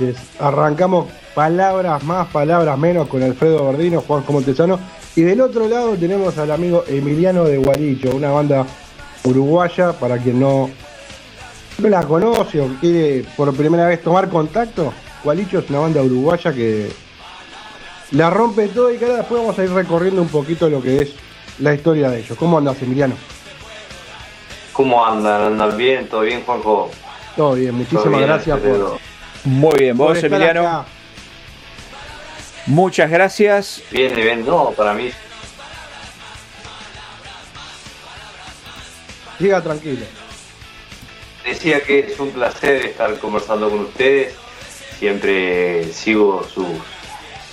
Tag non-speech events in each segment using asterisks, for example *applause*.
Noches. Arrancamos palabras más, palabras menos con Alfredo Bardino, Juan Montesano. Y del otro lado tenemos al amigo Emiliano de Guaricho, una banda uruguaya, para quien no, no la conoce o quiere por primera vez tomar contacto. Guaricho es una banda uruguaya que la rompe todo y que ahora después vamos a ir recorriendo un poquito lo que es la historia de ellos. ¿Cómo andas, Emiliano? ¿Cómo andan? ¿Andan bien? ¿Todo bien, Juanjo? Todo bien, muchísimas gracias por. Muy bien, vos, Emiliano. Muchas gracias. Bien, bien, no, para mí. Siga tranquilo. Decía que es un placer estar conversando con ustedes. Siempre sigo sus,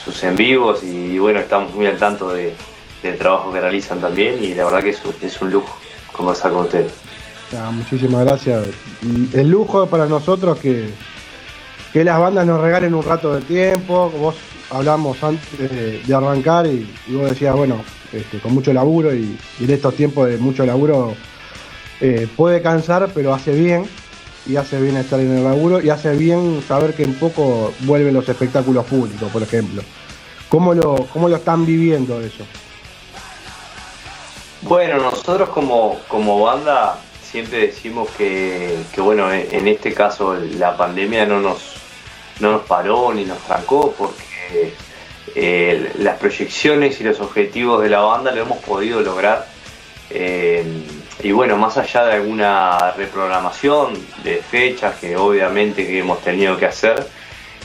sus en vivos y bueno, estamos muy al tanto de, del trabajo que realizan también y la verdad que es, es un lujo conversar con ustedes. muchísimas gracias. El lujo para nosotros que, que las bandas nos regalen un rato de tiempo. Vos hablamos antes de, arrancar y, vos decías, bueno, este, con mucho laburo y, en estos tiempos de mucho laburo eh, puede cansar, pero hace bien. Y hace bien estar en el laburo y hace bien saber que en poco vuelven los espectáculos públicos, por ejemplo. ¿Cómo lo, cómo lo están viviendo eso? Bueno, nosotros como, como banda siempre decimos que, bueno, en este caso la pandemia no nos, no nos paró ni nos trancó porque eh, las proyecciones y los objetivos de la banda lo hemos podido lograr. Eh, y bueno, más allá de alguna reprogramación de fechas que obviamente que hemos tenido que hacer,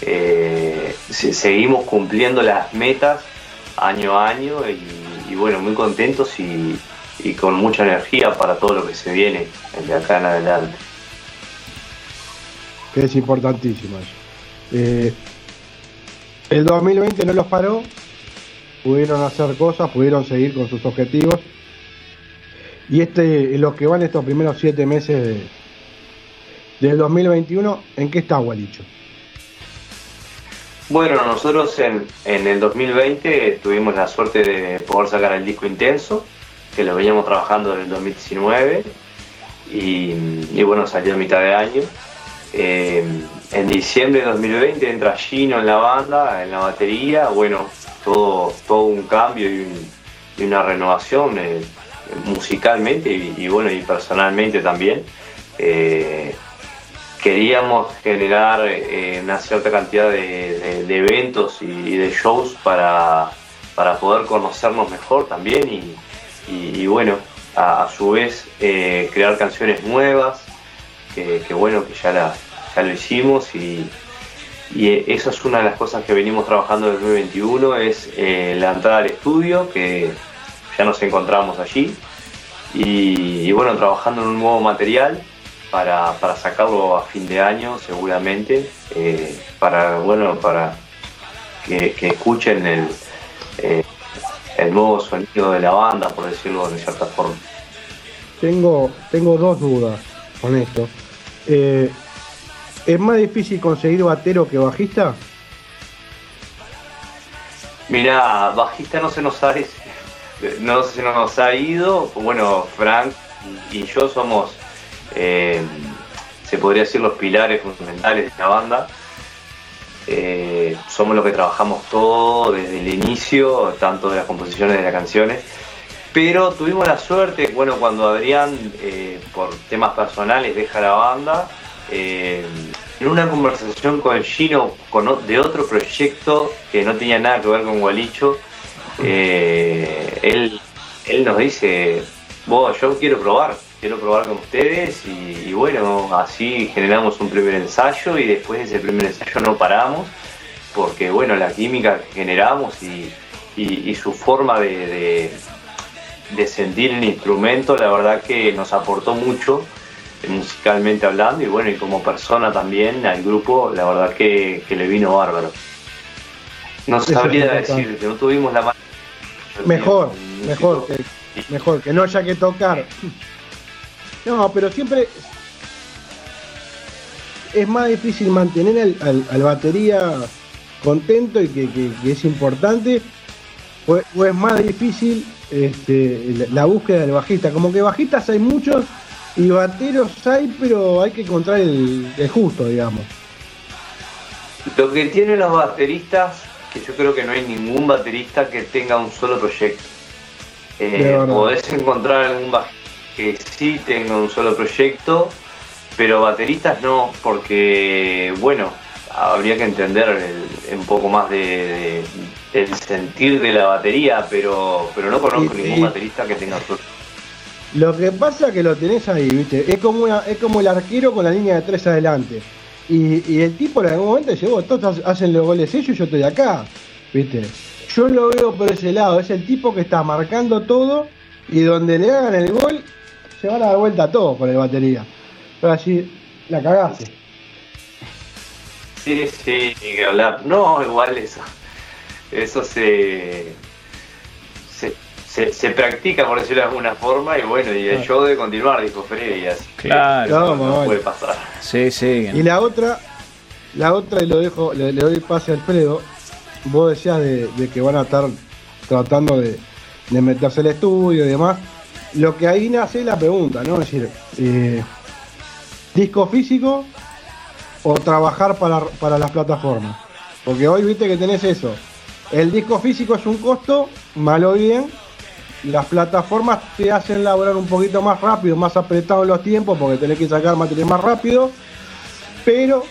eh, seguimos cumpliendo las metas año a año y bueno, muy contentos y, con mucha energía para todo lo que se viene de acá en adelante. Que es importantísimo eso. Eh, el 2020 no los paró, pudieron hacer cosas, pudieron seguir con sus objetivos. Y este, los que van estos primeros siete meses de, del 2021, ¿en qué está Gualicho? Bueno, nosotros en, en el 2020 tuvimos la suerte de poder sacar el disco intenso, que lo veníamos trabajando en el 2019 y, bueno, salió a mitad de año. Eh, en diciembre de 2020 entra Gino en la banda, en la batería, bueno, todo, todo un cambio y, una renovación eh, musicalmente y, bueno, y personalmente también. Eh, queríamos generar una cierta cantidad de, eventos y, de shows para, para poder conocernos mejor también y, y, bueno, a, su vez eh, crear canciones nuevas, que, bueno, que ya, ya lo hicimos y, y eso es una de las cosas que venimos trabajando el 2021, es eh, la entrada al estudio, que ya nos encontramos allí, y, bueno, trabajando en un nuevo material para, sacarlo a fin de año seguramente, eh, para, bueno, para que, que escuchen el, el nuevo sonido de la banda, por decirlo de cierta forma. Tengo, tengo dos dudas con esto. ¿Es más difícil conseguir batero que bajista? Mira, bajista no se nos ha *laughs* no se nos ha ido. Bueno, Frank y yo somos, eh, se podría decir, los pilares fundamentales de la banda. Eh, somos los que trabajamos todo desde el inicio, tanto de las composiciones de las canciones. Pero tuvimos la suerte, bueno, cuando Adrián, eh, por temas personales, deja la banda, eh, en una conversación con Gino de otro proyecto que no tenía nada que ver con Gualicho, él, él nos dice, vos, yo quiero probar, quiero probar con ustedes y, bueno, así generamos un primer ensayo y después de ese primer ensayo no paramos porque bueno, la química que generamos y, su forma de, de, sentir el instrumento, la verdad que nos aportó mucho eh, musicalmente hablando y bueno, y como persona también al grupo, la verdad que, le vino bárbaro. No sabría decir que no tuvimos la mano. Mejor, mejor, que, mejor, que no haya que tocar no, pero siempre es más difícil mantener al, batería contento y que, es importante, o, es más difícil este, la, búsqueda del bajista. Como que bajistas hay muchos y bateros hay, pero hay que encontrar el, justo, digamos. Lo que tienen los bateristas, que yo creo que no hay ningún baterista que tenga un solo proyecto. Eh, podés encontrar algún bajista que sí tenga un solo proyecto, pero bateristas no, porque, bueno, habría que entender un poco más de, del sentir de la batería, pero, pero no conozco ningún baterista que tenga solo. Lo que pasa es que lo tenés ahí, ¿viste? Es como, es como el arquero con la línea de tres adelante. Y, el tipo en algún momento dice, vos todos hacen los goles ellos y yo estoy acá, ¿viste? Yo lo veo por ese lado, es el tipo que está marcando todo y donde le hagan el gol se van a dar vuelta todo con el batería. Pero así, la cagaste. Sí, sí, que hablar. No, igual eso. Eso se, se, se, practica, por decirlo de alguna forma, y bueno, y el show de continuar, dijo Freddy, así. Claro, no, puede pasar. Sí, sí. Y la otra, la otra, y lo dejo, le, doy pase a Alfredo, vos decías de, que van a estar tratando de, meterse al estudio y demás. Lo que ahí nace la pregunta, ¿no? Es decir, eh, disco físico o trabajar para, para las plataformas. Porque hoy viste que tenés eso. El disco físico es un costo, malo bien. Las plataformas te hacen laborar un poquito más rápido, más apretado los tiempos, porque tenés que sacar material más rápido. Pero,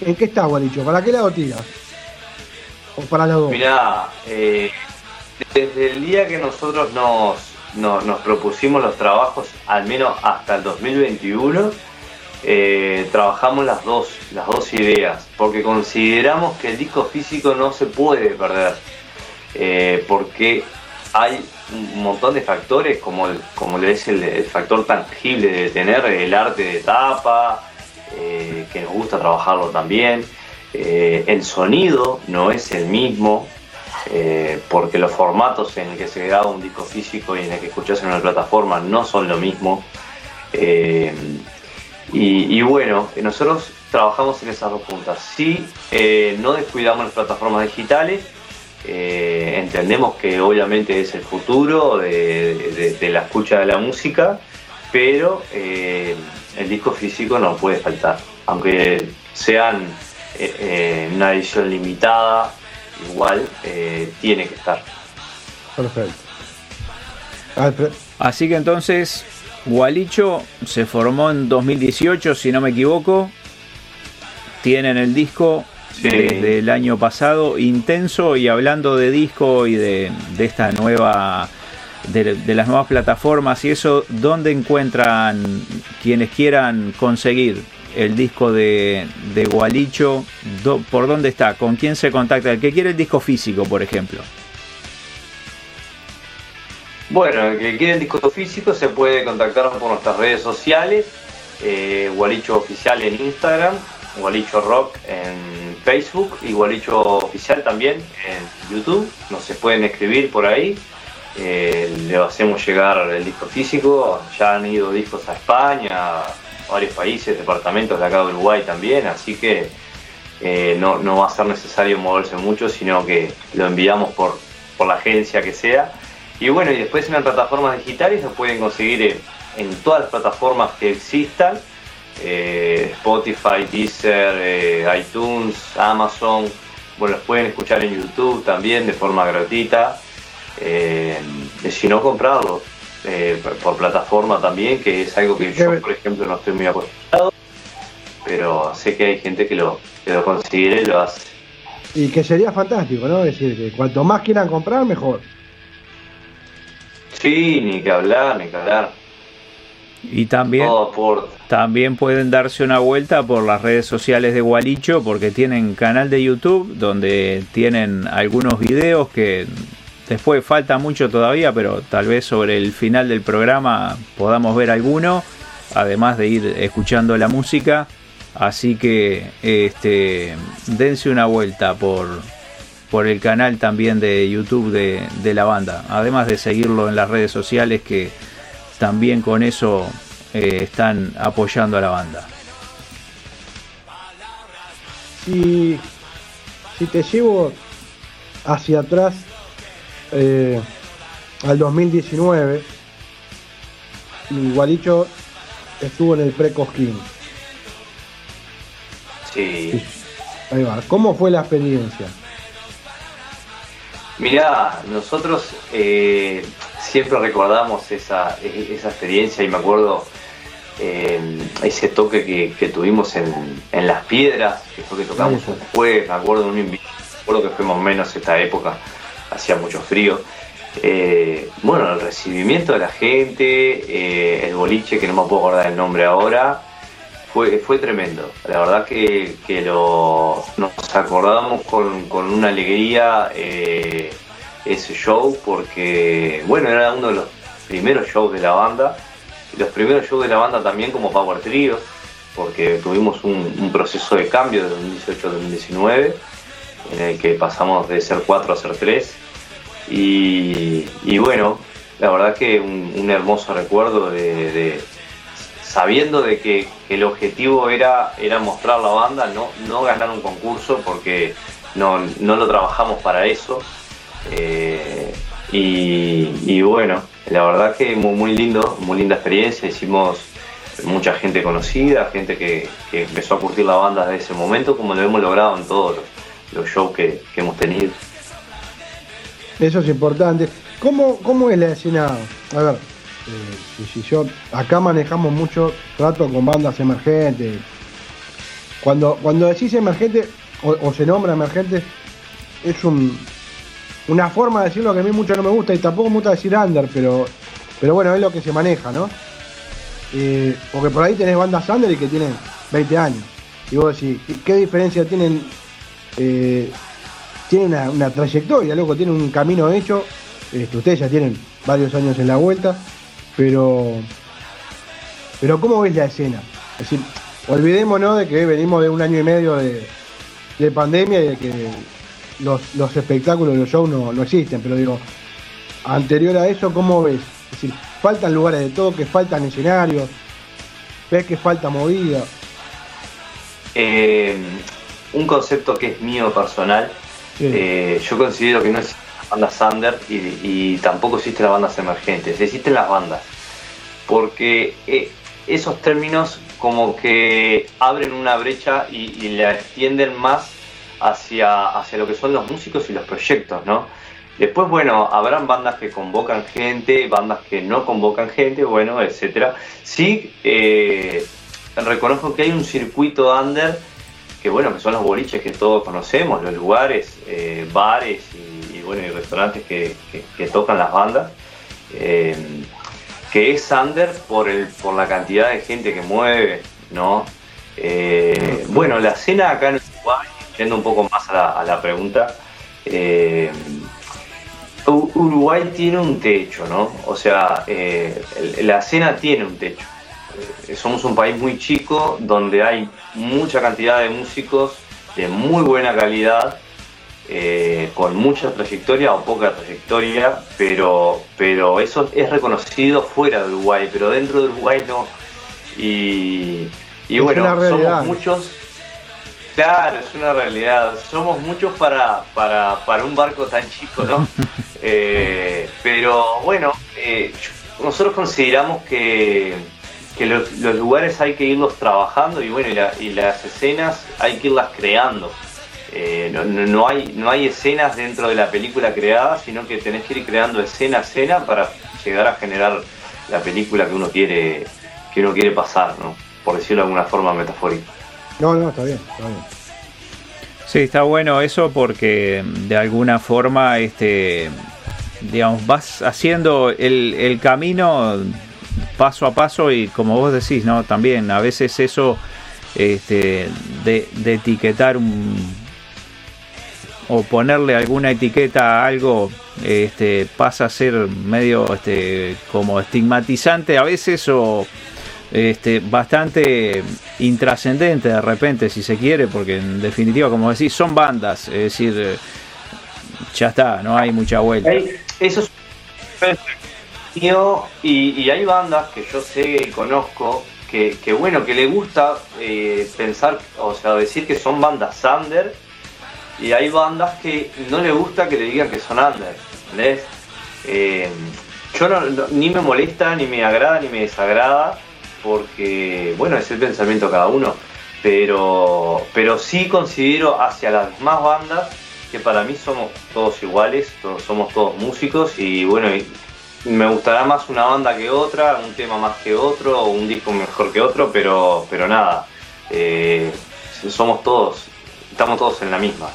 ¿en qué está, Guaricho? ¿Para qué lado tiras? ¿O para la dos? Mirá, eh, desde el día que nosotros nos, nos, propusimos los trabajos, al menos hasta el 2021, eh, trabajamos las dos, las dos ideas, porque consideramos que el disco físico no se puede perder, eh, porque hay un montón de factores, como, como es el, factor tangible de tener el arte de tapa, eh, que nos gusta trabajarlo también. el sonido no es el mismo, eh, porque los formatos en el que se graba un disco físico y en el que escuchas en una plataforma no son lo mismo. Eh, y, bueno, nosotros trabajamos en esas dos puntas. Sí, eh, no descuidamos las plataformas digitales, entendemos que obviamente es el futuro de, la escucha de la música, pero el disco físico no puede faltar, aunque sean una edición limitada igual eh, tiene que estar. Perfecto. Así que entonces, Gualicho se formó en 2018, si no me equivoco. Tienen el disco del año pasado, intenso, y hablando de disco y de, esta nueva. De, de, las nuevas plataformas y eso, ¿dónde encuentran quienes quieran conseguir el disco de, de Gualicho, ¿por dónde está? ¿Con quién se contacta? El que quiere el disco físico, por ejemplo. Bueno, el que quiere el disco físico se puede contactar por nuestras redes sociales, eh, Gualicho Oficial en Instagram, Gualicho Rock en Facebook y Gualicho Oficial también en YouTube. Nos pueden escribir por ahí. Eh, le hacemos llegar el disco físico. Ya han ido discos a España, varios países, departamentos de acá de Uruguay también, así que eh, no, va a ser necesario moverse mucho, sino que lo enviamos por, por la agencia que sea. Y bueno, y después en las plataformas digitales lo pueden conseguir en, todas las plataformas que existan, eh, Spotify, Deezer, eh, iTunes, Amazon, bueno, los pueden escuchar en YouTube también de forma gratuita, si no comprarlos eh, por plataforma también, que es algo que yo, por ejemplo, no estoy muy acostumbrado, pero sé que hay gente que lo, que lo y lo hace. Y que sería fantástico, ¿no? Es decir, que cuanto más quieran comprar, mejor. Sí, ni que hablar, ni que hablar. Y también, también pueden darse una vuelta por las redes sociales de Gualicho porque tienen canal de YouTube donde tienen algunos videos que Después falta mucho todavía, pero tal vez sobre el final del programa podamos ver alguno, además de ir escuchando la música. Así que este, dense una vuelta por, por el canal también de YouTube de, de, la banda, además de seguirlo en las redes sociales que también con eso eh, están apoyando a la banda. Si, si te llevo hacia atrás eh, al 2019, Gualicho estuvo en el pre-Cosquín. Sí. Ahí va. ¿Cómo fue la experiencia? Mirá, nosotros eh, siempre recordamos esa, esa experiencia y me acuerdo eh, ese toque que, tuvimos en, Las Piedras, que fue que tocamos un jueves, me acuerdo un invitado, recuerdo que fuimos menos esta época, hacía mucho frío. Eh, bueno, el recibimiento de la gente, el boliche, que no me puedo acordar el nombre ahora, fue, fue tremendo. La verdad que, lo, nos acordamos con, una alegría eh, ese show porque, bueno, era uno de los primeros shows de la banda. Los primeros shows de la banda también como Power Trio, porque tuvimos un, proceso de cambio de 2018 a 2019, en el que pasamos de ser 4 a ser 3. Y, bueno, la verdad que un, hermoso recuerdo de sabiendo de que, el objetivo era, era mostrar la banda, no, no ganar un concurso porque no, lo trabajamos para eso. Eh, y, bueno, la verdad que muy, lindo, muy linda experiencia, hicimos mucha gente conocida, gente que, empezó a curtir la banda desde ese momento, como lo hemos logrado en todos los, shows que, hemos tenido. Eso es importante. ¿Cómo, ¿Cómo es la escena? A ver, eh, si yo acá manejamos mucho trato con bandas emergentes. Cuando, cuando decís emergente o, se nombra emergente, es un, una forma de decirlo que a mí mucho no me gusta y tampoco me gusta decir under, pero, pero bueno, es lo que se maneja, ¿no? Eh, porque por ahí tenés bandas under y que tienen 20 años. Y vos decís, ¿qué diferencia tienen? Eh, tienen una, trayectoria, loco, tienen un camino hecho. Este, ustedes ya tienen varios años en la vuelta. Pero, pero ¿cómo ves la escena? Es decir, olvidémonos de que venimos de un año y medio de, pandemia y de que los, espectáculos, los shows no, existen, pero digo, anterior a eso, ¿cómo ves? Es decir, faltan lugares de toque, faltan escenarios, ves que falta movida. Eh, un concepto que es mío personal, eh, yo considero que no es bandas under y, tampoco existen las bandas emergentes, existen las bandas. Porque eh, esos términos como que abren una brecha y, la extienden más hacia, hacia lo que son los músicos y los proyectos, ¿no? Después, bueno, habrán bandas que convocan gente, bandas que no convocan gente, bueno, etcétera. Sí, eh, reconozco que hay un circuito under que bueno, que son los boliches que todos conocemos, los lugares, eh, bares y, bueno, y restaurantes que, tocan las bandas, eh, que es under por, el, por la cantidad de gente que mueve, ¿no? Eh, bueno, la escena acá en Uruguay, yendo un poco más a la, pregunta, Uruguay tiene un techo, ¿no? O sea, la escena tiene un techo eh, somos un país muy chico donde hay mucha cantidad de músicos de muy buena calidad, eh, con mucha trayectoria o poca trayectoria, pero, pero eso es reconocido fuera de Uruguay, pero dentro de Uruguay no. Y, bueno, somos muchos. Claro, es una realidad. Somos muchos para, para, un barco tan chico, ¿no? *laughs* Eh, pero bueno, nosotros consideramos que que los, lugares hay que irlos trabajando y bueno, y, las escenas hay que irlas creando. Eh, no, hay, no hay escenas dentro de la película creada, sino que tenés que ir creando escena a escena para llegar a generar la película que uno quiere, que uno quiere pasar, ¿no? por decirlo de alguna forma metafórica. No, no, está bien, está bien. Sí, está bueno eso porque de alguna forma, este, digamos, vas haciendo el, camino paso a paso y como vos decís, ¿no? También a veces eso este, de, etiquetar un o ponerle alguna etiqueta a algo este, pasa a ser medio este, como estigmatizante a veces o este, bastante intrascendente de repente si se quiere porque en definitiva como decís son bandas es decir ya está no hay mucha vuelta eso es y, hay bandas que yo sé y conozco que, bueno, que le gusta eh, pensar, o sea, decir que son bandas under, y hay bandas que no le gusta que le digan que son under, ¿entendés? Eh, yo ni me molesta, ni me agrada, ni me desagrada, porque, bueno, es el pensamiento de cada uno. pero, pero sí considero hacia las demás bandas que para mí somos todos iguales, todos, somos todos músicos y bueno, me gustará más una banda que otra, un tema más que otro, un disco mejor que otro, pero, pero nada, eh, somos todos, estamos todos en la misma.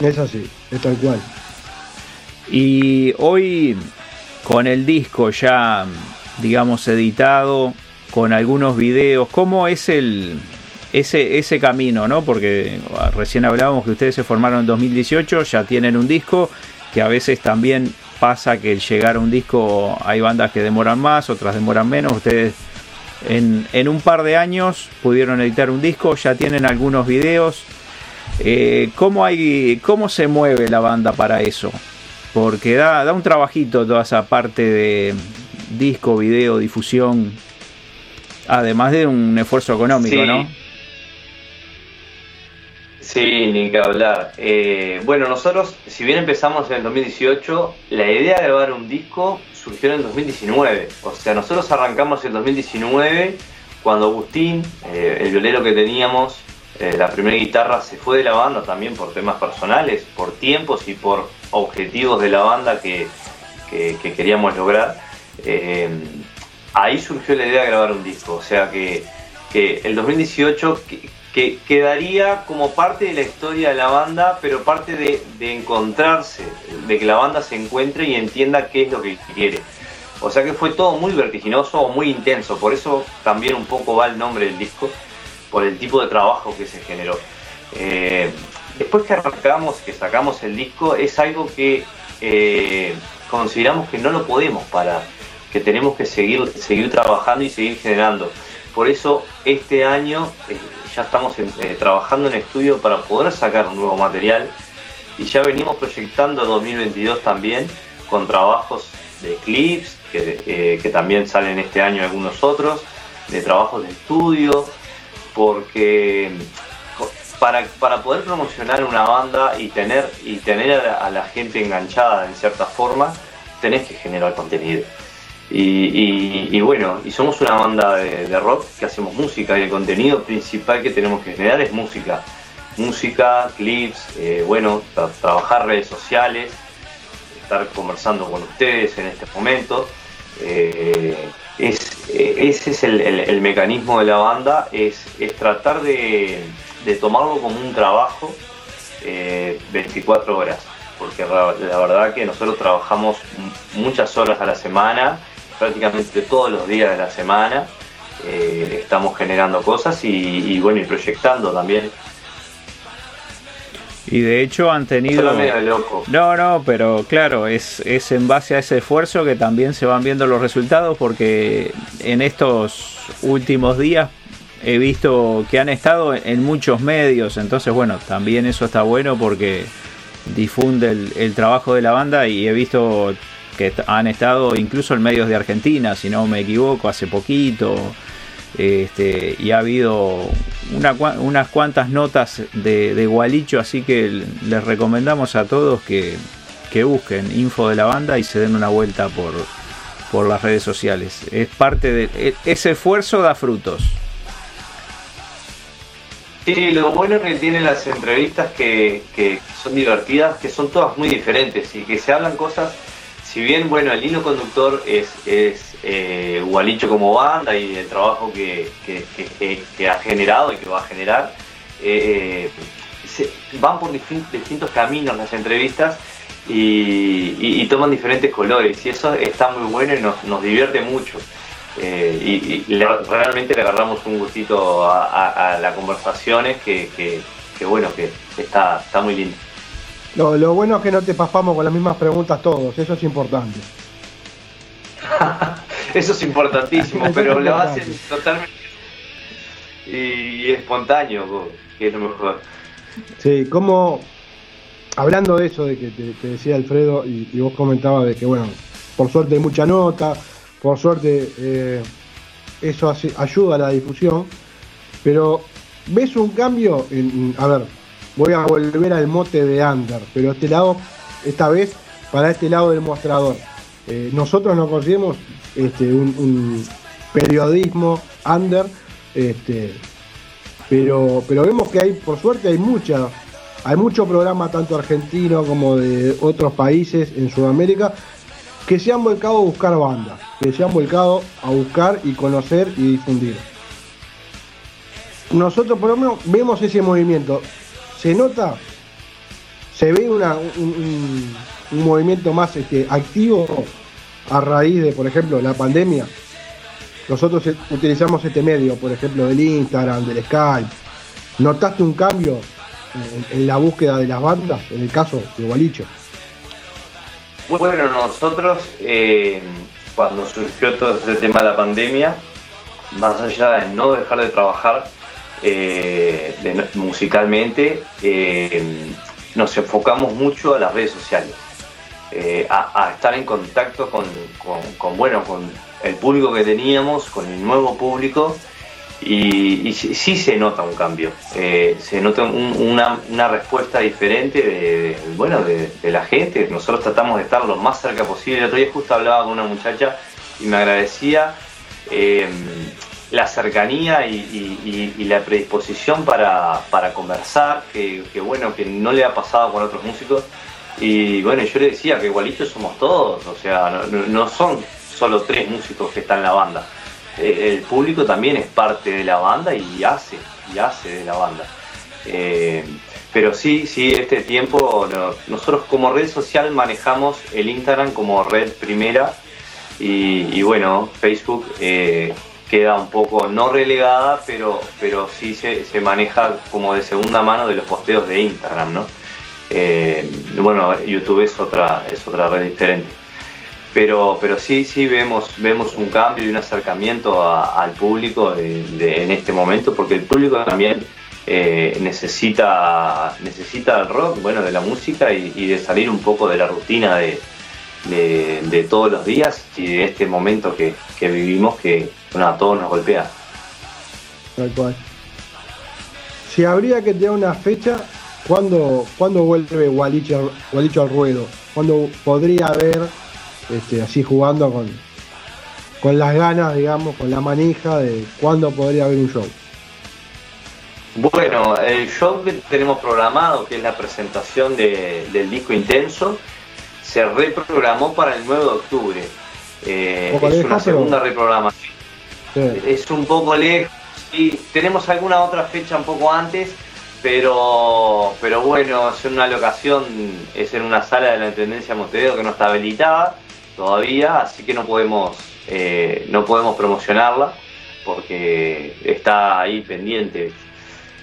Es así, es tal cual. Y hoy con el disco ya, digamos, editado, con algunos videos, ¿cómo es el, ese, ese camino, ¿no? Porque ah, recién hablábamos que ustedes se formaron en 2018, ya tienen un disco, que a veces también pasa que llegar a un disco hay bandas que demoran más, otras demoran menos, ustedes en, en un par de años pudieron editar un disco, ya tienen algunos videos. Eh, ¿cómo, hay, ¿Cómo se mueve la banda para eso? Porque da, da un trabajito toda esa parte de disco, video, difusión, además de un esfuerzo económico, ¿no? Sí, ni que hablar. Eh, bueno, nosotros, si bien empezamos en el 2018, la idea de grabar un disco surgió en el 2019. O sea, nosotros arrancamos en el 2019 cuando Agustín, eh, el violero que teníamos, eh, la primera guitarra se fue de la banda también por temas personales, por tiempos y por objetivos de la banda que, queríamos lograr. Eh, ahí surgió la idea de grabar un disco, o sea que, el 2018 que, quedaría como parte de la historia de la banda, pero parte de, de encontrarse, de que la banda se encuentre y entienda qué es lo que quiere. O sea que fue todo muy vertiginoso, muy intenso, por eso también un poco va el nombre del disco por el tipo de trabajo que se generó. Eh, después que arrancamos, que sacamos el disco, es algo que eh, consideramos que no lo podemos parar, que tenemos que seguir, seguir trabajando y seguir generando. Por eso este año eh, ya estamos trabajando en estudio para poder sacar un nuevo material y ya venimos proyectando 2022 también con trabajos de clips que también salen este año algunos otros, de trabajos de estudio, porque para, para poder promocionar una banda y tener, y tener a la, gente enganchada en cierta forma, tenés que generar contenido. Y, bueno, y somos una banda de, rock que hacemos música y el contenido principal que tenemos que generar es música. Música, clips, eh, bueno, trabajar redes sociales, estar conversando con ustedes en este momento. Eh, es, ese es el, mecanismo de la banda, es, tratar de, tomarlo como un trabajo 24 eh, horas, porque la, verdad que nosotros trabajamos muchas horas a la semana, prácticamente todos los días de la semana, eh, estamos generando cosas y, bueno, y proyectando también. Y de hecho han tenido... No, no, pero claro, es, es en base a ese esfuerzo que también se van viendo los resultados porque en estos últimos días he visto que han estado en muchos medios, entonces bueno, también eso está bueno porque difunde el, trabajo de la banda y he visto que han estado incluso en medios de Argentina, si no me equivoco, hace poquito. Este, y ha habido unas cuantas notas de, Gualicho, así que les recomendamos a todos que, busquen info de la banda y se den una vuelta por, por las redes sociales. Es parte de e, ese esfuerzo da frutos. Sí, lo bueno que tienen las entrevistas que, que son divertidas, que son todas muy diferentes y que se hablan cosas si bien, bueno, el hilo conductor es, es eh, Gualicho como banda y el trabajo que, ha generado y que va a generar, eh, van por distintos caminos las entrevistas y, toman diferentes colores y eso está muy bueno y nos, divierte mucho. Eh, y, realmente le agarramos un gustito a, las conversaciones que, bueno, que está, está muy lindo. Lo, bueno es que no te pasamos con las mismas preguntas todos, eso es importante. *laughs* eso es importantísimo, pero lo hacen totalmente y, espontáneo, que es lo mejor. Sí, como hablando de eso, de que te, decía Alfredo y, vos comentabas de que, bueno, por suerte hay mucha nota, por suerte eh, eso ayuda a la difusión, pero ¿ves un cambio? En, a ver, voy a volver al mote de under, pero este lado, esta vez para este lado del mostrador. Eh, nosotros no conseguimos este, un, periodismo under, este, pero, pero vemos que hay, por suerte, hay mucha, hay mucho programa tanto argentino como de otros países en Sudamérica que se han volcado a buscar bandas, que se han volcado a buscar y conocer y difundir. Nosotros por lo menos vemos ese movimiento. Se nota, se ve una, un, movimiento más este, activo a raíz de, por ejemplo, la pandemia. Nosotros utilizamos este medio, por ejemplo, del Instagram, del Skype. ¿Notaste un cambio en, la búsqueda de las bandas, en el caso de Gualicho? Bueno, nosotros, eh, cuando surgió todo ese tema de la pandemia, más allá de no dejar de trabajar eh, musicalmente, eh, nos enfocamos mucho a las redes sociales, a, estar en contacto con, bueno, con el público que teníamos, con el nuevo público y, sí, se nota un cambio, eh, se nota una, respuesta diferente de, bueno, de, la gente. Nosotros tratamos de estar lo más cerca posible. El otro día justo hablaba con una muchacha y me agradecía eh, la cercanía y, la predisposición para, conversar, que, bueno, que no le ha pasado con otros músicos. Y bueno, yo le decía que igualitos somos todos, o sea, no son solo tres músicos que están en la banda el público también es parte de la banda y hace, y hace de la banda. Eh, pero sí, sí, este tiempo nosotros como red social manejamos el Instagram como red primera y, bueno, Facebook eh, queda un poco no relegada, pero, pero sí se, se, maneja como de segunda mano de los posteos de Instagram, ¿no? bueno, YouTube es otra, es otra red diferente pero, pero sí, sí vemos, vemos un cambio y un acercamiento al público en este momento, porque el público también eh, necesita, necesita el rock, bueno, de la música y, de salir un poco de la rutina de, todos los días y de este momento que, vivimos que a todos nos golpea. Tal cual. Si habría que tener una fecha, ¿cuándo, ¿cuándo vuelve Gualicho al ruedo? ¿Cuándo podría haber este, así jugando con, con las ganas, digamos, con la manija de cuándo podría haber un show. Bueno, el show que tenemos programado, que es la presentación del disco Intenso, se reprogramó para el 9 de octubre. Eh, es una segunda reprogramación. Es un poco lejos. y tenemos alguna otra fecha un poco antes, pero, pero bueno, es una locación, es en una sala de la Intendencia de Montevideo que no está habilitada todavía, así que no podemos, eh, no podemos promocionarla porque está ahí pendiente.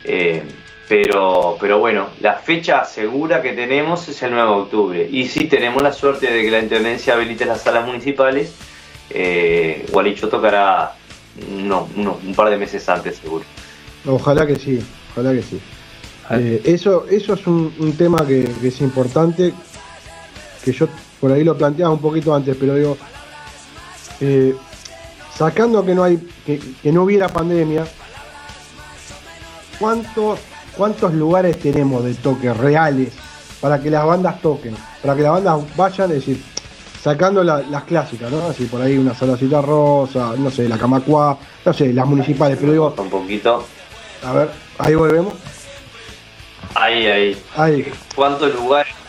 Eh, pero, pero bueno, la fecha segura que tenemos es el 9 de octubre. Y si tenemos la suerte de que la Intendencia habilite las salas municipales, eh, Gualicho tocará un par de meses antes seguro. Ojalá que sí, ojalá que sí. Eh, eso, eso es un, tema que, que, es importante, que yo por ahí lo planteaba un poquito antes, pero digo, eh, sacando que no hay, que, no hubiera pandemia, ¿cuántos, ¿cuántos lugares tenemos de toque reales para que las bandas toquen? Para que las bandas vayan, es decir, sacando las clásicas, ¿no? Así por ahí una salacita rosa, no sé, la camacua, no sé, las municipales, pero digo. Un poquito. A ver, ahí volvemos. Ahí, ahí. Ahí. ¿Cuántos lugares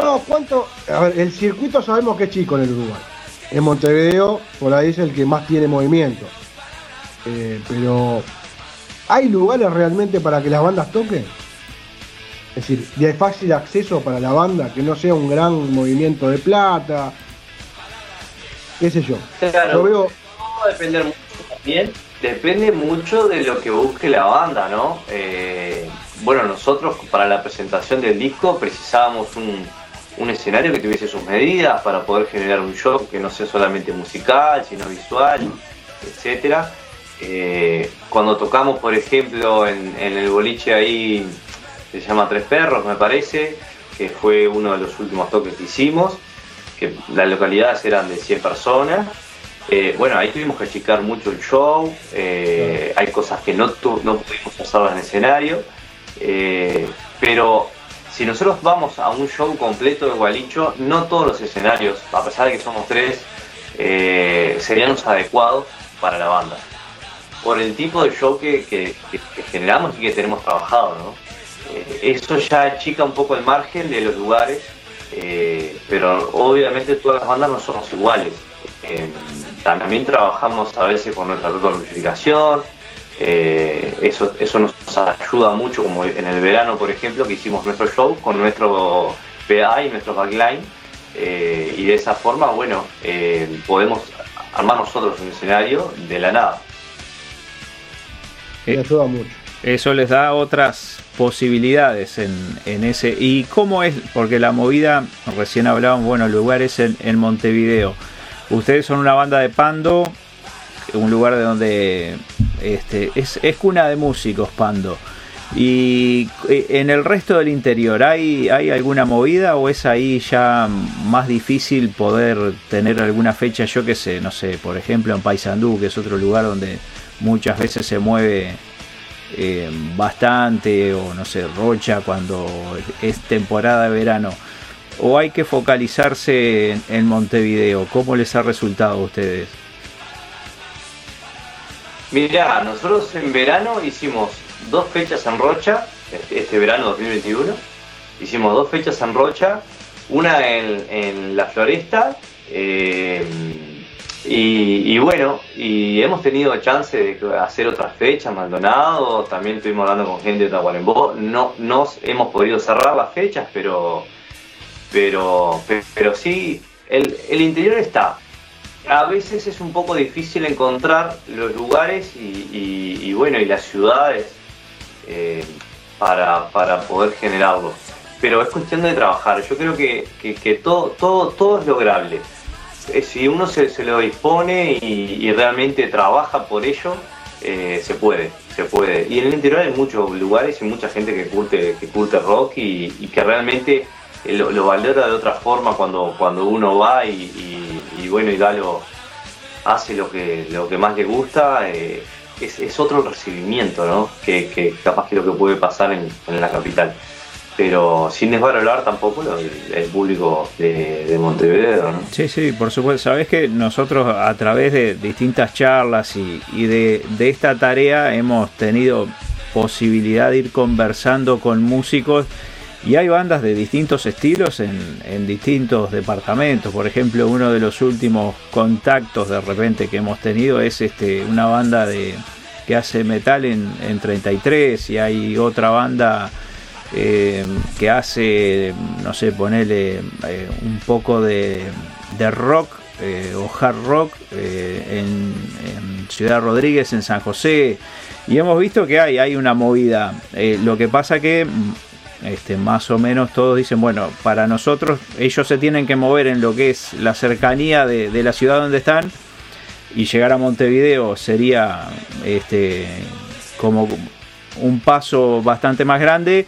no, ¿cuánto? A ver, el circuito sabemos que es chico en el Uruguay. En Montevideo, por ahí es el que más tiene movimiento. Eh, pero, ¿hay lugares realmente para que las bandas toquen? Es decir, ¿y hay fácil acceso para la banda, que no sea un gran movimiento de plata. ¿Qué sé yo? Claro, veo... depender mucho también. Depende mucho de lo que busque la banda, ¿no? Eh, bueno, nosotros para la presentación del disco precisábamos un, escenario que tuviese sus medidas para poder generar un show que no sea solamente musical, sino visual, etcétera. Eh, cuando tocamos, por ejemplo, en, el boliche ahí, se llama Tres Perros, me parece, que fue uno de los últimos toques que hicimos, que las localidades eran de 100 personas. Eh, bueno, ahí tuvimos que achicar mucho el show, eh, hay cosas que no, no pudimos hacer en el escenario. Eh, pero si nosotros vamos a un show completo de Gualicho, no todos los escenarios, a pesar de que somos tres, eh, serían los adecuados para la banda. por el tipo de show que, generamos y que tenemos trabajado, ¿no? Eh, eso ya achica un poco el margen de los lugares, eh, pero obviamente todas las bandas no somos iguales. Eh, también trabajamos a veces con nuestra propia planificación, eso, eso nos ayuda mucho, como en el verano, por ejemplo, que hicimos nuestro show con nuestro PA y nuestro backline, y de esa forma, bueno, podemos armar nosotros un escenario de la nada. Eh, ayuda mucho. Eso les da otras posibilidades en, ese. ¿Y cómo es? Porque la movida, recién hablaban, bueno, lugares en, en Montevideo. Ustedes son una banda de Pando, un lugar de donde este, es, cuna de músicos, Pando. Y eh, en el resto del interior, ¿hay, ¿hay alguna movida o es ahí ya más difícil poder tener alguna fecha? Yo que sé, no sé, por ejemplo en Paysandú, que es otro lugar donde muchas veces se mueve eh, bastante, o no sé, Rocha cuando es temporada de verano. ¿O hay que focalizarse en, Montevideo? ¿Cómo les ha resultado a ustedes? Mira, nosotros en verano hicimos dos fechas en Rocha, este, este verano 2021. Hicimos dos fechas en Rocha, una en, la Floresta. Eh, y, bueno, y hemos tenido chance de hacer otras fechas, Maldonado, también estuvimos hablando con gente de Tahuarembó, no nos hemos podido cerrar las fechas, pero pero pero sí, el, el interior está. A veces es un poco difícil encontrar los lugares y, bueno, y las ciudades eh, para, poder generarlo. Pero es cuestión de trabajar. Yo creo que, que todo, todo, todo es lograble eh, si uno se, lo dispone y, realmente trabaja por ello, eh, se puede, se puede. Y en el interior hay muchos lugares y mucha gente que curte, que curte rock y, que realmente eh, lo, valora de otra forma cuando, cuando uno va y, bueno y da lo, hace lo que, lo que más le gusta. es, otro recibimiento, ¿no? Que, capaz que lo que puede pasar en la capital pero sin hablar tampoco el, público de, Montevideo. ¿no? Sí, sí, por supuesto. Sabes que nosotros a través de distintas charlas y, de, esta tarea hemos tenido posibilidad de ir conversando con músicos y hay bandas de distintos estilos en, distintos departamentos. Por ejemplo, uno de los últimos contactos de repente que hemos tenido es este una banda de que hace metal en, en 33 y hay otra banda eh, que hace, no sé, ponerle eh, un poco de, rock eh, o hard rock en, Ciudad Rodríguez, en San José. Y hemos visto que hay, hay una movida. lo que pasa que este, más o menos todos dicen, bueno, para nosotros ellos se tienen que mover en lo que es la cercanía de, de la ciudad donde están y llegar a Montevideo sería este, como un paso bastante más grande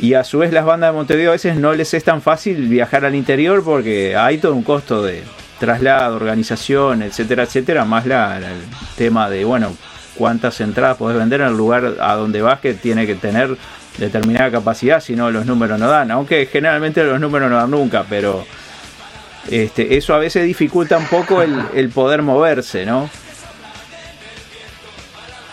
y a su vez las bandas de Montevideo a veces no les es tan fácil viajar al interior porque hay todo un costo de traslado, organización, etcétera, etcétera, más la, el tema de, bueno, cuántas entradas podés vender en el lugar a donde vas que tiene que tener determinada capacidad, si no los números no dan, aunque generalmente los números no dan nunca, pero este, eso a veces dificulta un poco el, poder moverse, ¿no?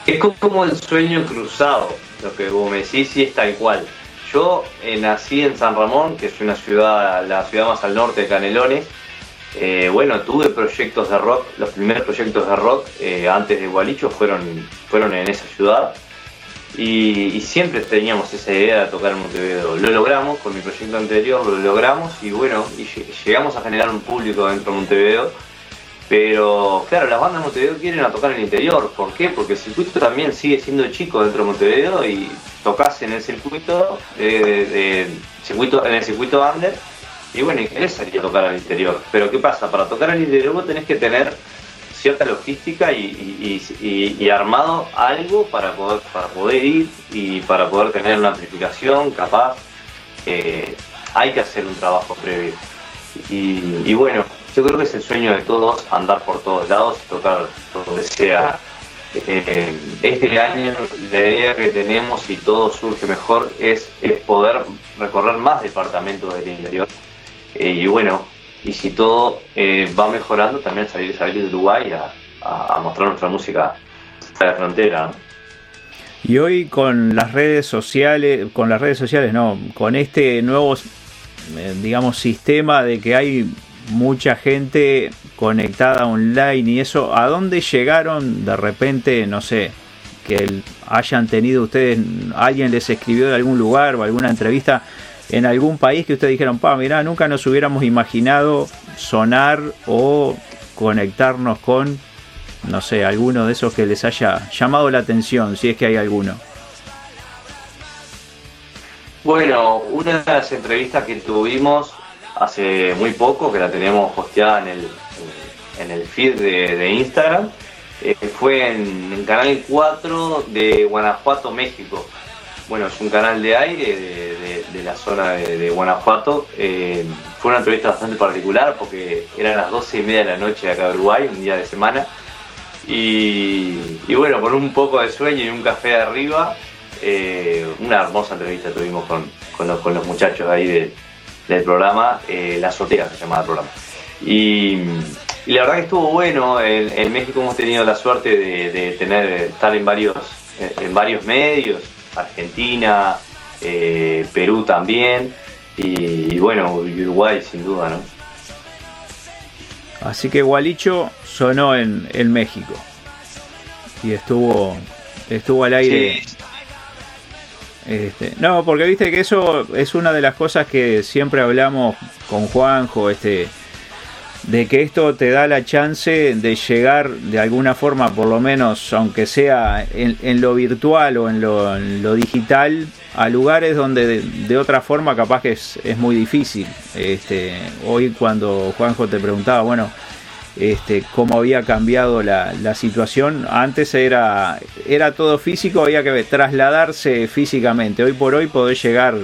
Es como el sueño cruzado, lo que vos me decís, y es tal cual. Yo eh, nací en San Ramón, que es una ciudad, la ciudad más al norte de Canelones. Eh, bueno, tuve proyectos de rock, los primeros proyectos de rock eh, antes de Gualicho fueron, fueron en esa ciudad. Y, siempre teníamos esa idea de tocar en Montevideo. Lo logramos, con mi proyecto anterior lo logramos y bueno, llegamos a generar un público dentro de Montevideo pero claro, las bandas de Montevideo quieren a tocar en el interior. ¿Por qué? Porque el circuito también sigue siendo chico dentro de Montevideo y tocas en el circuito, de, circuito en el circuito under y bueno, y querés salir a tocar al interior. Pero ¿qué pasa? Para tocar al interior vos tenés que tener cierta logística y, armado algo para poder, para poder ir y para poder tener una amplificación capaz. Eh, hay que hacer un trabajo previo. y bueno, yo creo que es el sueño de todos andar por todos lados y tocar donde sea. Eh, este año la idea que tenemos y todo surge mejor es, poder recorrer más departamentos del interior. Eh, y bueno, y si todo eh, va mejorando, también salir, salir de Uruguay a, mostrar nuestra música la frontera. Y hoy con las redes sociales, con las redes sociales no, con este nuevo, eh, digamos, sistema de que hay mucha gente conectada online y eso, ¿a dónde llegaron de repente, no sé, que hayan tenido ustedes, alguien les escribió de algún lugar o alguna entrevista en algún país que ustedes dijeron, pa, mira, nunca nos hubiéramos imaginado sonar o conectarnos con no sé, alguno de esos que les haya llamado la atención, si es que hay alguno. Bueno, una de las entrevistas que tuvimos hace muy poco, que la teníamos posteada en el, en el feed de, Instagram, eh, fue en el canal 4 de Guanajuato, México. Bueno, es un canal de aire de, la zona de, Guanajuato. Eh, fue una entrevista bastante particular porque eran las 12 y media de la noche de acá de Uruguay, un día de semana y, bueno, con un poco de sueño y un café de arriba, eh, una hermosa entrevista tuvimos con, los, muchachos ahí del programa, eh, La Azotea se llamaba el programa. Y, la verdad que estuvo bueno, en, México hemos tenido la suerte de, tener estar en varios, en varios medios, Argentina, eh, Perú también, y, y bueno, Uruguay sin duda, ¿no? Así que Gualicho sonó en, en México. Y estuvo estuvo al aire. Este, no, porque viste que eso es una de las cosas que siempre hablamos con Juanjo, este, de que esto te da la chance de llegar de alguna forma, por lo menos, aunque sea en, lo virtual o en lo, digital, a lugares donde de, otra forma capaz que es, muy difícil. Este, hoy cuando Juanjo te preguntaba, bueno, este, cómo había cambiado la, situación. Antes era, era todo físico, había que trasladarse físicamente. Hoy por hoy podés llegar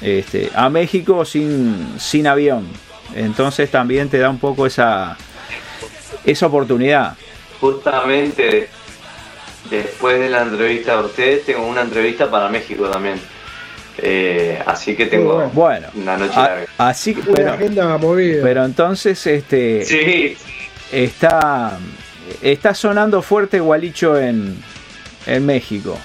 este, a México sin, sin avión. Entonces también te da un poco esa, esa oportunidad. Justamente después de la entrevista de ustedes, tengo una entrevista para México también. Eh, así que tengo bueno, una noche larga. Así que, pero, pero entonces este sí. está está sonando fuerte Gualicho en, en México.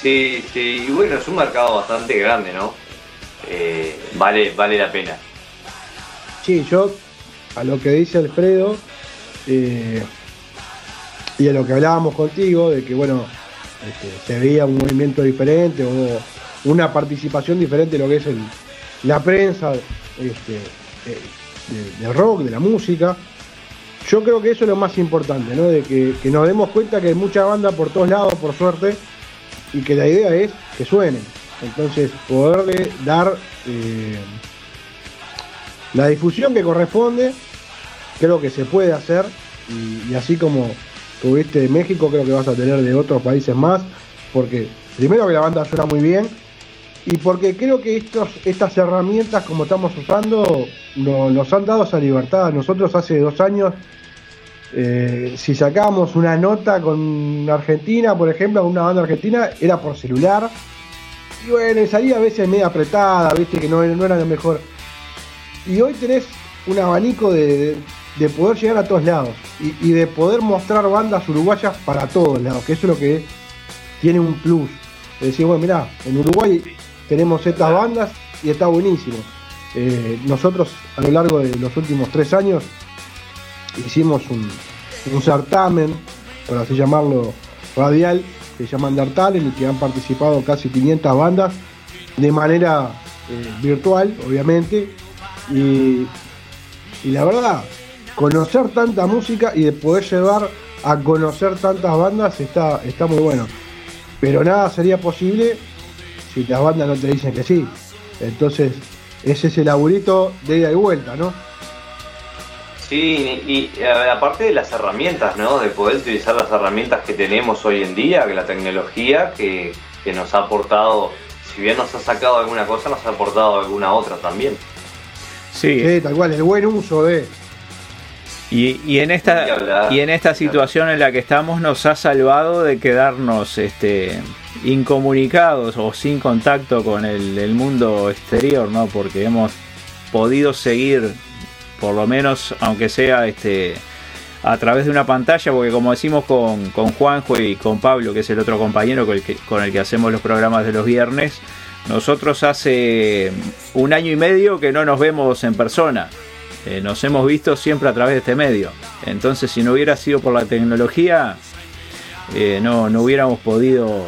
Sí, sí, y bueno, es un mercado bastante grande, ¿no? Eh, vale, vale la pena. Sí, yo a lo que dice Alfredo eh, y a lo que hablábamos contigo, de que bueno, este, se veía un movimiento diferente o una participación diferente de lo que es la prensa este, eh, del rock, de la música. Yo creo que eso es lo más importante, ¿no? De que, nos demos cuenta que hay mucha banda por todos lados, por suerte, y que la idea es que suenen. Entonces, poderle dar eh, la difusión que corresponde, creo que se puede hacer, y así como tuviste de México, creo que vas a tener de otros países más, porque primero que la banda suena muy bien y porque creo que estos, estas herramientas como estamos usando nos han dado esa libertad. Nosotros hace dos años, eh, si sacábamos una nota con Argentina, por ejemplo, con una banda argentina, era por celular. Y bueno, salía a veces media apretada, viste que no, no era lo mejor. Y hoy tenés un abanico de, de poder llegar a todos lados y, de poder mostrar bandas uruguayas para todos lados, que eso es lo que tiene un plus. Es decir, bueno, mirá, en Uruguay tenemos estas bandas y está buenísimo. Eh, nosotros a lo largo de los últimos tres años hicimos un, certamen, por así llamarlo, radial, se llama Undertale, en el que han participado casi 500 bandas de manera eh, virtual, obviamente. Y, y la verdad, conocer tanta música y de poder llevar a conocer tantas bandas está, está muy bueno. Pero nada sería posible si las bandas no te dicen que sí. Entonces, ese es el laburito de ida y vuelta, ¿no? Sí, y aparte de las herramientas, ¿no? De poder utilizar las herramientas que tenemos hoy en día, que la tecnología que, nos ha aportado, si bien nos ha sacado alguna cosa, nos ha aportado alguna otra también. Sí, sí tal cual, el buen uso de... Y, en esta y en esta situación en la que estamos nos ha salvado de quedarnos este incomunicados o sin contacto con el, mundo exterior, ¿no? Porque hemos podido seguir, por lo menos, aunque sea este a través de una pantalla, porque como decimos con, con Juanjo y con Pablo, que es el otro compañero con el, que, con el que hacemos los programas de los viernes, nosotros hace un año y medio que no nos vemos en persona. Eh, nos hemos visto siempre a través de este medio. Entonces, si no hubiera sido por la tecnología, eh, no, no hubiéramos podido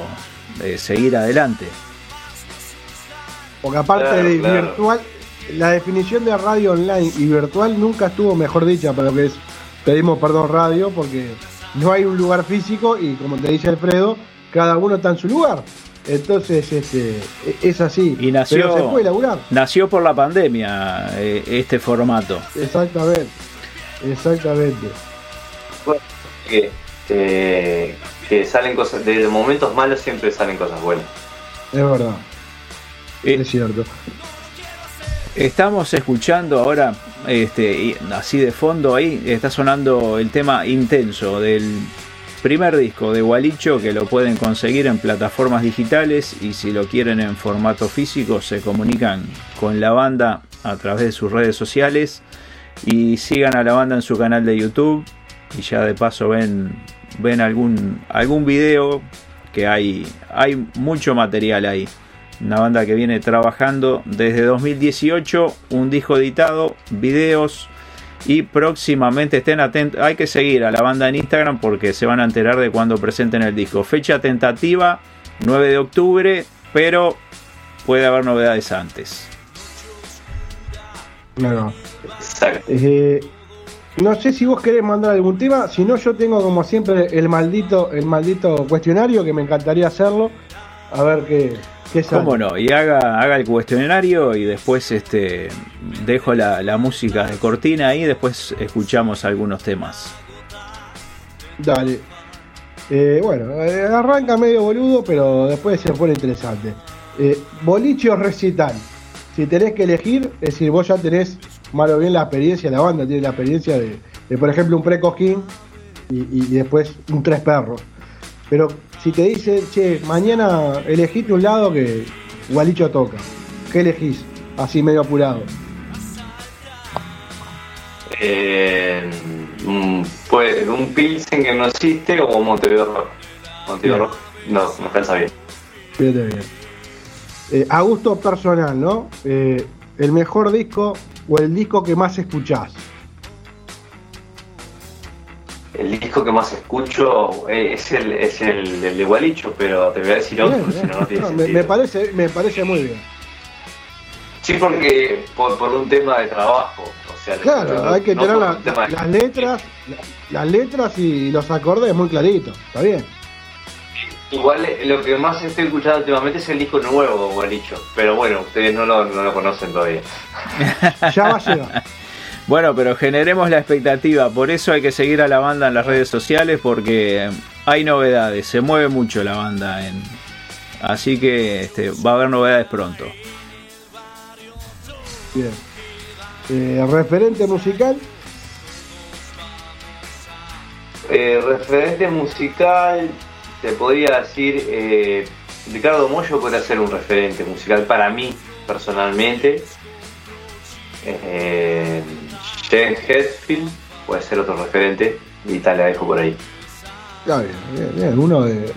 eh, seguir adelante. Porque aparte de virtual, la definición de radio online y virtual nunca estuvo mejor dicha para lo que es, pedimos perdón radio, porque no hay un lugar físico y como te dice Alfredo, cada uno está en su lugar. Entonces este, es así. Y nació, se puede laburar. Nació por la pandemia eh, este formato. Exactamente. Exactamente. Que, que, salen cosas, de momentos malos siempre salen cosas buenas. Es verdad. Eh, es cierto. Estamos escuchando ahora, este, así de fondo ahí, está sonando el tema intenso del primer disco de Gualicho que lo pueden conseguir en plataformas digitales y si lo quieren en formato físico se comunican con la banda a través de sus redes sociales y sigan a la banda en su canal de YouTube y ya de paso ven, ven algún, algún video que hay, hay mucho material ahí. Una banda que viene trabajando desde 2018, un disco editado, videos y próximamente estén atentos. Hay que seguir a la banda en Instagram porque se van a enterar de cuando presenten el disco. Fecha tentativa 9 de octubre, pero puede haber novedades antes. No, eh, no sé si vos querés mandar algún tema, si no yo tengo como siempre el maldito, el maldito cuestionario que me encantaría hacerlo. A ver qué, ¿Cómo no? Y haga, haga el cuestionario y después este dejo la, música de cortina ahí y después escuchamos algunos temas. Dale. Eh, bueno, eh, arranca medio boludo, pero después se pone interesante. Eh, boliche o recital. Si tenés que elegir, es decir, vos ya tenés más o bien la experiencia, la banda tiene la experiencia de, por ejemplo, un pre-cojín y, y, después un tres perros. Pero si te dicen, che, mañana elegiste un lado que Gualicho toca, ¿qué elegís? Así medio apurado. Eh, pues un Pilsen que no existe o Montevideo Rock. Montevideo Rock no, no pensa bien. Fíjate bien. Eh, a gusto personal, ¿no? Eh, el mejor disco o el disco que más escuchás el disco que más escucho es el, es el, de Gualicho, pero te voy a decir otro, si no, no tiene me, parece, me parece muy bien. Sí, porque por, por un tema de trabajo. O sea, claro, hay que tener las letras, las letras y los acordes muy claritos, está bien. Igual eh, lo que más estoy escuchando últimamente es el disco nuevo, Gualicho, pero bueno, ustedes no lo, no lo conocen todavía. *laughs* ya va a llegar. Bueno, pero generemos la expectativa, por eso hay que seguir a la banda en las redes sociales porque hay novedades, se mueve mucho la banda, en... así que este, va a haber novedades pronto. Bien. Eh, ¿Referente musical? Eh, referente musical, te podría decir, eh, Ricardo Mollo puede ser un referente musical para mí personalmente. Eh, James Hetfield puede ser otro referente y tal, la dejo por ahí. Está bien, bien, Uno de,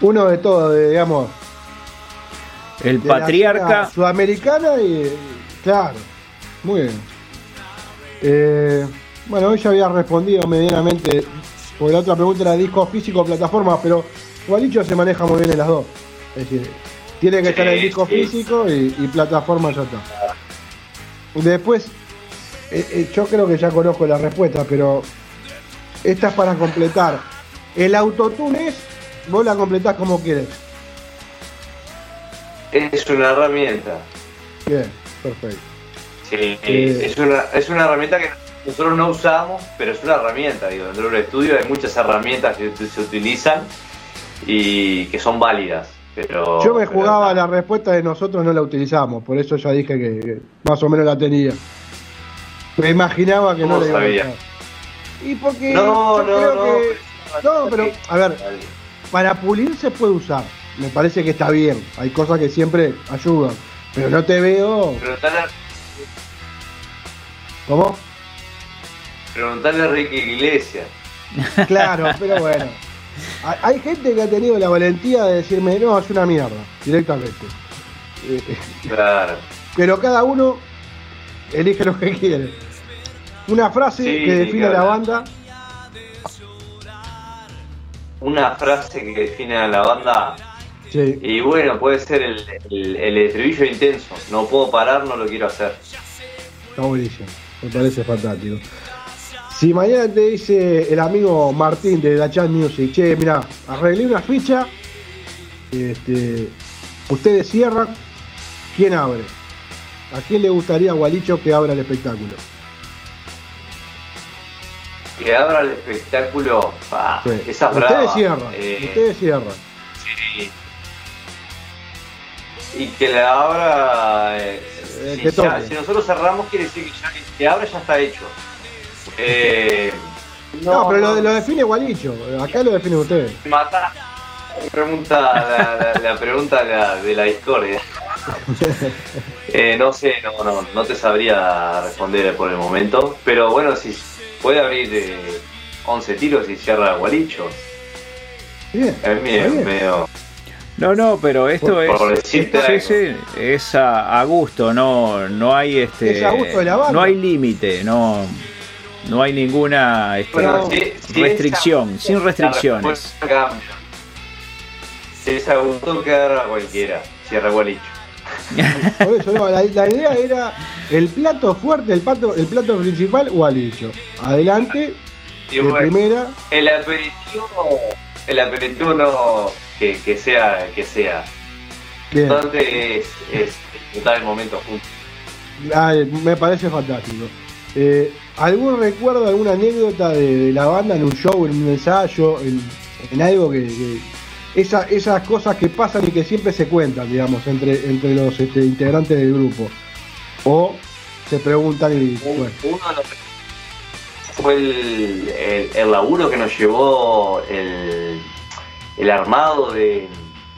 uno de todo, digamos. El patriarca. Sudamericana y. Claro, muy bien. Eh, bueno, hoy ya había respondido medianamente. Porque la otra pregunta era disco físico o plataforma, pero Gualicho se maneja muy bien en las dos. Es decir, tiene que estar el disco físico y, y plataforma ya está. Después, eh, eh, yo creo que ya conozco la respuesta, pero esta es para completar. El autotune es, vos la completás como quieres. Es una herramienta. Bien, perfecto. Sí, eh, es, una, es una herramienta que nosotros no usamos, pero es una herramienta. Digo, dentro del estudio hay muchas herramientas que se utilizan y que son válidas. Pero, Yo me jugaba la respuesta de nosotros no la utilizamos, por eso ya dije que más o menos la tenía. Me imaginaba que no le iba a Y porque no, no, no, que... no, pero a ver, para pulir se puede usar. Me parece que está bien. Hay cosas que siempre ayudan, pero no te veo. Pero tan... ¿Cómo? Preguntarle a Ricky Iglesias. *laughs* Claro, pero bueno. Hay gente que ha tenido la valentía de decirme, no, es una mierda, directamente. Claro. Pero cada uno elige lo que quiere. Una frase que define la banda. Una frase que define a la banda. Sí. Y bueno, puede ser el, el, estribillo intenso. No puedo parar, no lo quiero hacer. Está buenísimo. Me parece fantástico. Si mañana te dice el amigo Martín de la Chat Music, che, mira, arreglé una ficha, este, ustedes cierran, ¿quién abre? ¿A quién le gustaría a Gualicho que abra el espectáculo? Que abra el espectáculo, esa Ustedes cierran, eh, ustedes cierran. Sí. Y que la abra. Eh, eh, si, nosotros cerramos, quiere decir que ya que abra ya está hecho. Eh, no, pero Lo, define Gualicho. Acá lo define usted. Mata. Pregunta, la, pregunta de la, discordia. *laughs* Eh, no sé, no, no, no te sabría responder por el momento. Pero bueno, si puede abrir eh, 11 tiros y cierra Gualicho. Bien, es medio. No, no, pero esto es, es a, gusto, no, no hay este, no hay límite, no, no hay ninguna este, restricción, sin restricciones. Si es a gusto que agarra cualquiera, cierra Gualicho. *laughs* Por eso, no, la, idea era el plato fuerte, el plato, el plato principal, Gualicho. Adelante, de primera. El aperitivo, el aperitivo no, que, que sea, que sea. Entonces es, es, el momento me parece fantástico. Eh, ¿Algún recuerdo, alguna anécdota de, la banda en un show, en un ensayo, en, algo que, esas cosas que pasan y que siempre se cuentan, digamos, entre, entre los este, integrantes del grupo? O se preguntan y bueno. Uno fue el, el, laburo que nos llevó el, el armado de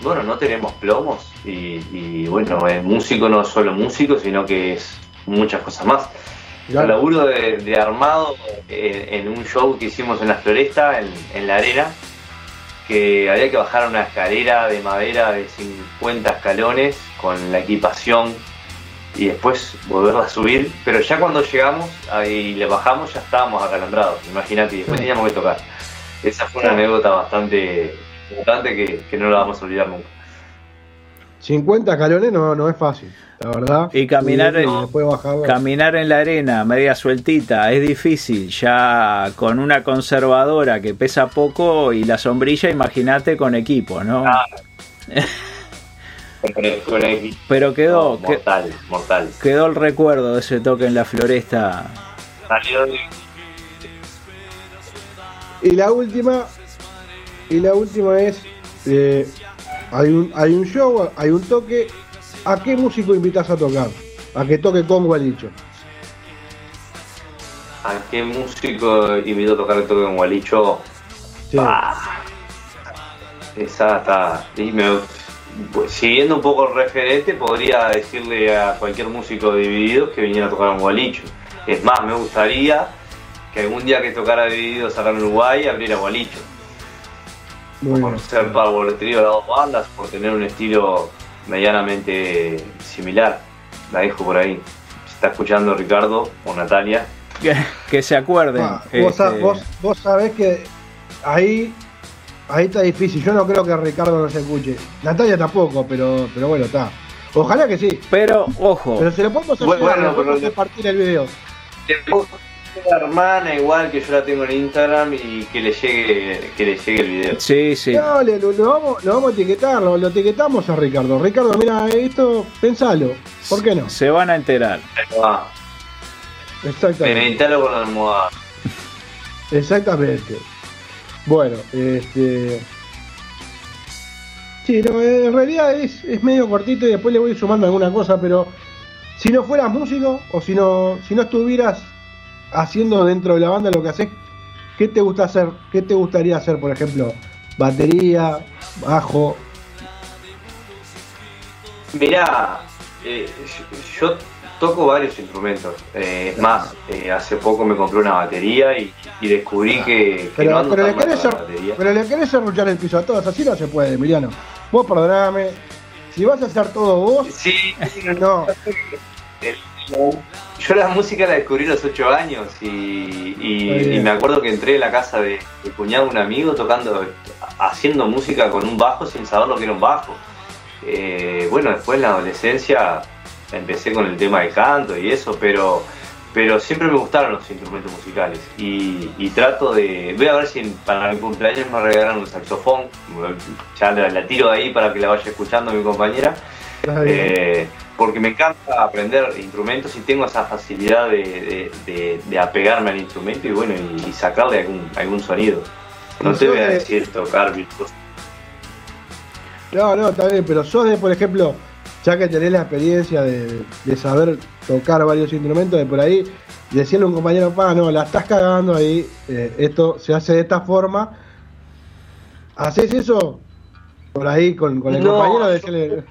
bueno, no tenemos plomos y, y, bueno, el músico no es solo músico, sino que es muchas cosas más. El laburo de, armado eh, en un show que hicimos en la floresta, en, la arena, que había que bajar una escalera de madera de 50 escalones con la equipación y después volverla a subir. Pero ya cuando llegamos y le bajamos ya estábamos acalambrados, imagínate, y después teníamos que tocar. Esa fue una anécdota bastante importante que, que no la vamos a olvidar nunca. 50 escalones no, no es fácil. La verdad. Y caminar, en, caminar en la arena, media sueltita, es difícil. Ya con una conservadora que pesa poco y la sombrilla, imagínate con equipo, ¿no? Ah. *laughs* Pero quedó. mortal, mortal. Quedó el recuerdo de ese toque en la floresta. Y la última. Y la última es. Eh, hay, un, hay un show, hay un toque ¿a qué músico invitas a tocar? A que toque con Gualicho. ¿A qué músico invito a tocar que toque con Gualicho? Sí. Ah, esa está. Pues, siguiendo un poco el referente, podría decirle a cualquier músico de Divididos que viniera a tocar con Gualicho. Es más, me gustaría que algún día que tocara Divididos acá en Uruguay abriera Gualicho. Por ser para el de las dos bandas, por tener un estilo medianamente similar. La dejo por ahí. Si está escuchando Ricardo o Natalia. Que, se acuerden. Ah, este, vos, vos, sabés que ahí ahí está difícil. Yo no creo que Ricardo no se escuche. Natalia tampoco, pero, pero bueno, está. Ojalá que sí. Pero, ojo. Pero se lo podemos hacer, bueno, podemos compartir el video la hermana igual que yo la tengo en Instagram y que le llegue que le llegue el video. Sí, sí. No, lo, vamos, lo vamos a etiquetar, lo, etiquetamos a Ricardo. Ricardo, mira, esto, pensalo. ¿Por qué no? Se van a enterar. Exactamente. con la almohada. *laughs* Exactamente. Bueno, este. Sí, no, en realidad es, es medio cortito y después le voy sumando alguna cosa, pero si no fueras músico o si no, si no estuvieras haciendo dentro de la banda lo que haces, ¿qué te gusta hacer? ¿Qué te gustaría hacer, por ejemplo? Batería, bajo. Mirá, eh, yo toco varios instrumentos. Eh, más, eh, hace poco me compré una batería y, descubrí que, pero, pero, le querés pero le querés arruchar el piso a todos, así no se puede, Emiliano. Vos perdoname, si vas a hacer todo vos, sí, no. *laughs* Yo la música la descubrí a los 8 años y, me acuerdo que entré en la casa de, de cuñado un amigo tocando, haciendo música con un bajo sin saber lo que era un bajo. Eh, bueno, después en la adolescencia empecé con el tema de canto y eso, pero, pero siempre me gustaron los instrumentos musicales y, trato de... Voy a ver si para mi cumpleaños me regalan un saxofón, ya la, tiro ahí para que la vaya escuchando mi compañera porque me encanta aprender instrumentos y tengo esa facilidad de, apegarme al instrumento y bueno, y, sacarle algún, algún sonido. No te voy a decir tocar virtuoso. No, no, está bien, pero sos de, por ejemplo, ya que tenés la experiencia de, saber tocar varios instrumentos de por ahí, decirle a un compañero, pa, no, la estás cagando ahí, eh, esto se hace de esta forma. ¿Haces eso? Por ahí con, el compañero, decirle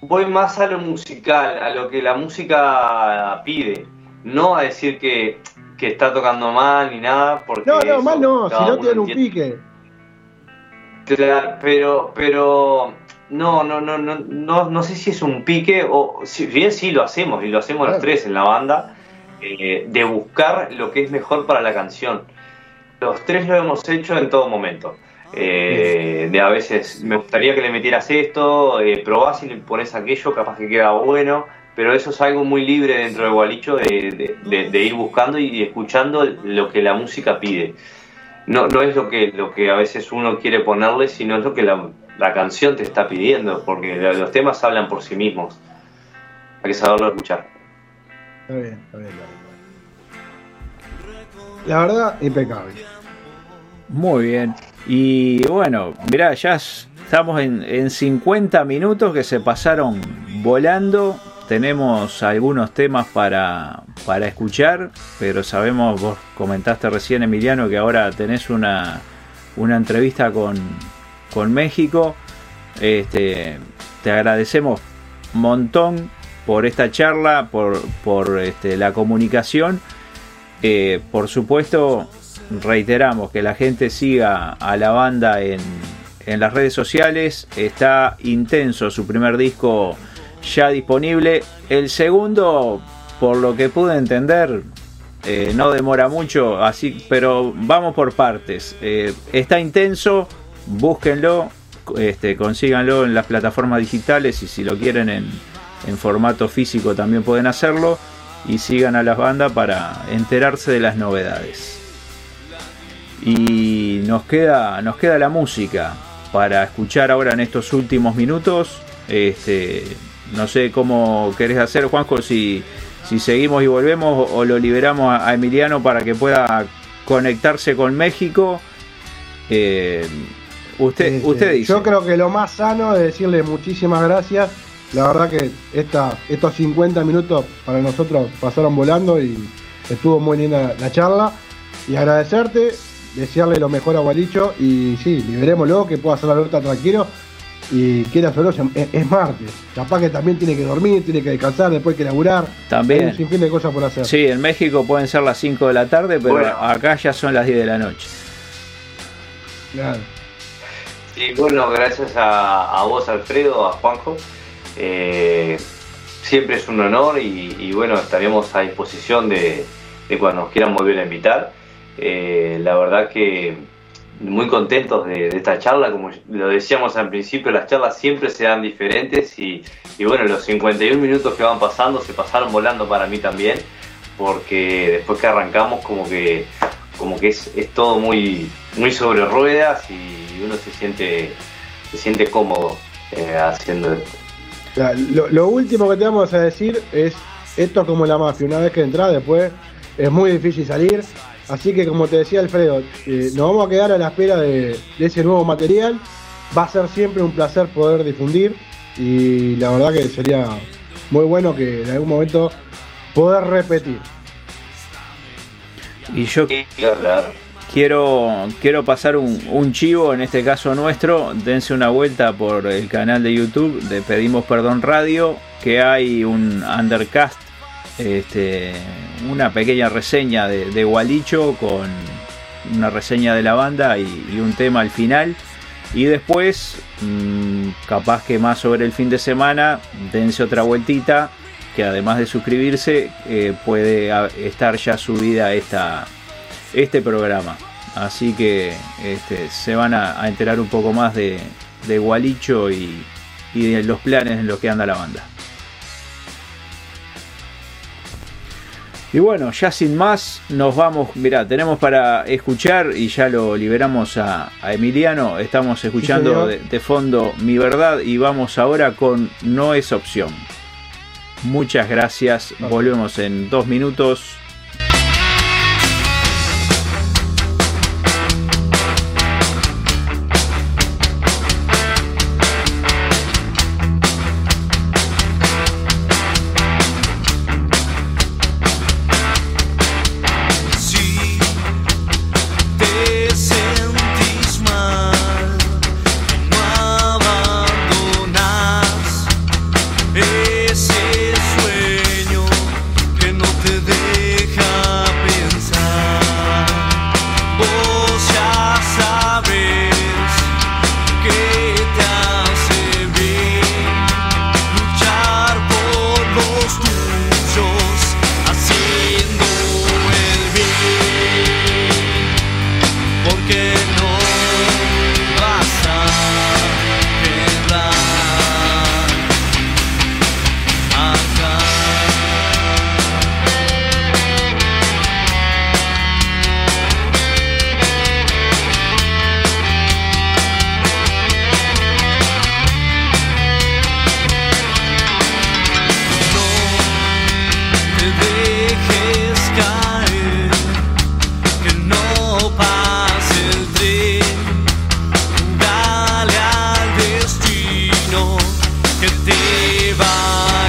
voy más a lo musical, a lo que la música pide, no a decir que, está tocando mal ni nada, porque... No, no, mal no, si no tiene un pique. pero, pero no, no, no, no, no, no sé si es un pique o si bien sí lo hacemos y lo hacemos los tres en la banda, eh, de buscar lo que es mejor para la canción. Los tres lo hemos hecho en todo momento. Eh, de a veces me gustaría que le metieras esto, eh, probás y le pones aquello, capaz que queda bueno, pero eso es algo muy libre dentro de Gualicho de, de, ir buscando y escuchando lo que la música pide. No, no es lo que, lo que a veces uno quiere ponerle, sino es lo que la, canción te está pidiendo, porque los temas hablan por sí mismos. Hay que saberlo escuchar. Está bien, está bien. La verdad, impecable. Muy bien. Y bueno, mirá, ya estamos en, 50 minutos que se pasaron volando. Tenemos algunos temas para, para escuchar, pero sabemos, vos comentaste recién, Emiliano, que ahora tenés una, una entrevista con, con México. Este, te agradecemos montón por esta charla, por, por este, la comunicación. Eh, por supuesto, reiteramos que la gente siga a la banda en, las redes sociales. Está intenso su primer disco ya disponible. El segundo, por lo que pude entender, eh, no demora mucho, así, pero vamos por partes. Eh, está intenso, búsquenlo, este, consíganlo en las plataformas digitales y si lo quieren en, en formato físico también pueden hacerlo. Y sigan a las bandas para enterarse de las novedades. Y nos queda, nos queda la música para escuchar ahora en estos últimos minutos. Este, no sé cómo querés hacer, Juanjo, si, si seguimos y volvemos o, lo liberamos a, Emiliano para que pueda conectarse con México. Eh, usted, este, usted dice. Yo creo que lo más sano es decirle muchísimas gracias. La verdad que esta, estos 50 minutos para nosotros pasaron volando y estuvo muy linda la charla. Y agradecerte desearle lo mejor a Gualicho y sí, liberémoslo, que pueda hacer la alerta tranquilo. Y quiera solo es, es, martes. Capaz que también tiene que dormir, tiene que descansar, después hay que laburar. También. Hay un fin de cosas por hacer. Sí, en México pueden ser las 5 de la tarde, pero acá ya son las 10 de la noche. Claro. Sí, bueno, gracias a, vos, Alfredo, a Juanjo. Eh, siempre es un honor y, bueno, estaremos a disposición de, de cuando nos quieran volver a invitar. Eh, la verdad que muy contentos de, esta charla, como lo decíamos al principio, las charlas siempre se dan diferentes y, bueno, los 51 minutos que van pasando se pasaron volando para mí también, porque después que arrancamos como que como que es, todo muy, muy sobre ruedas y uno se siente, se siente cómodo eh, haciendo esto. Lo, lo, último que te vamos a decir es esto como la mafia, una vez que entras después es muy difícil salir, Así que como te decía Alfredo, eh, nos vamos a quedar a la espera de, ese nuevo material. Va a ser siempre un placer poder difundir y la verdad que sería muy bueno que en algún momento poder repetir. Y yo, quiero, quiero pasar un, chivo, en este caso nuestro. Dense una vuelta por el canal de YouTube de Pedimos Perdón Radio, que hay un undercast, este, una pequeña reseña de, Gualicho con una reseña de la banda y, un tema al final. Y después, mm, capaz que más sobre el fin de semana, dense otra vueltita, que además de suscribirse, eh, puede estar ya subida esta, este programa. Así que este, se van a, enterar un poco más de, Gualicho y, y de los planes en los que anda la banda. Y bueno, ya sin más, nos vamos. Mirá, tenemos para escuchar y ya lo liberamos a, Emiliano. Estamos escuchando de, fondo Mi Verdad y vamos ahora con No es opción. Muchas gracias. Volvemos en dos minutos. śpiewa.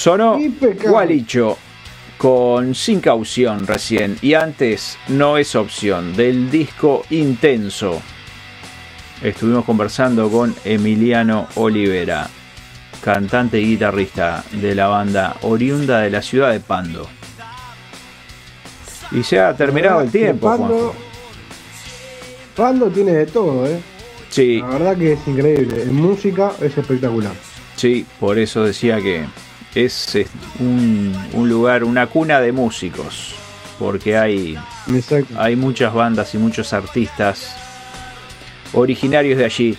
Sonó Gualicho con Sin Caución recién y antes No es opción del disco Intenso. Estuvimos conversando con Emiliano Olivera, cantante y guitarrista de la banda oriunda de la ciudad de Pando. Y se ha terminado el tiempo. Pando, Pando tiene de todo, ¿eh? Sí. La verdad que es increíble. En música es espectacular. Sí, por eso decía que es un, lugar, una cuna de músicos, porque hay, hay muchas bandas y muchos artistas originarios de allí.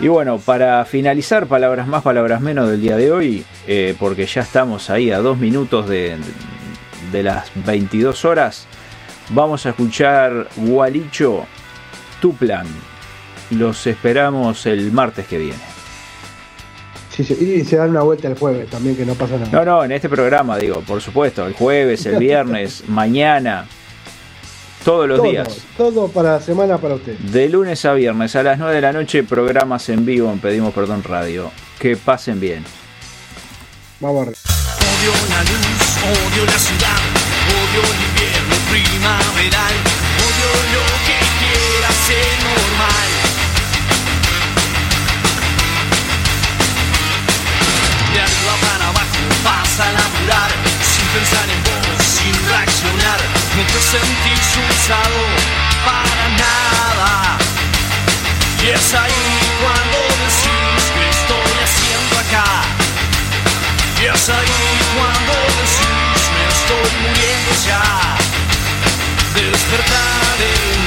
Y bueno, para finalizar, palabras más, palabras menos del día de hoy, eh, porque ya estamos ahí a dos minutos de, de las 22 horas, vamos a escuchar Gualicho, tu plan. Los esperamos el martes que viene. Sí, sí, y se dan una vuelta el jueves también, que no pasa nada. No, no, en este programa, digo, por supuesto, el jueves, el viernes, *laughs* mañana, todos los días. Todo para la semana para usted. De lunes a viernes a las 9 de la noche, programas en vivo en Pedimos Perdón Radio. Que pasen bien. Vamos a ver. Odio la luz, odio la ciudad, odio el invierno primaveral, pensar en vos, sin reaccionar, no te sentís usado para nada. Y es ahí cuando decís que estoy haciendo acá. Y es ahí cuando decís me estoy muriendo ya. Despertar de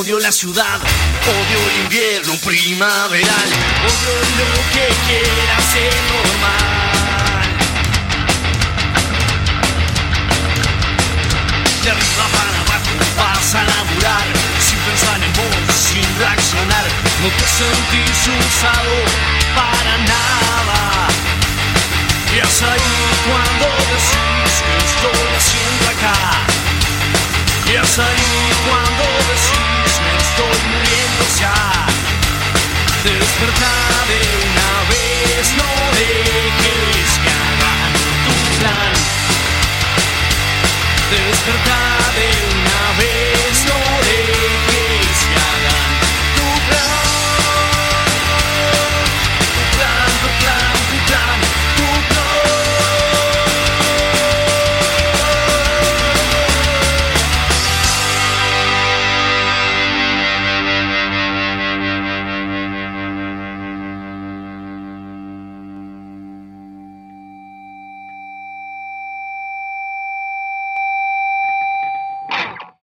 odio la ciudad, odio el invierno primaveral, odio lo que quiera ser normal. De arriba para abajo vas a laburar, sin pensar en vos, sin reaccionar, no te sentís usado para nada. Y es ahí cuando decís que estoy haciendo acá. Y es cuando decís estoy muriendo ya. Despertar de una vez, no dejes que hagan tu plan. Despertar de una vez, no dejes.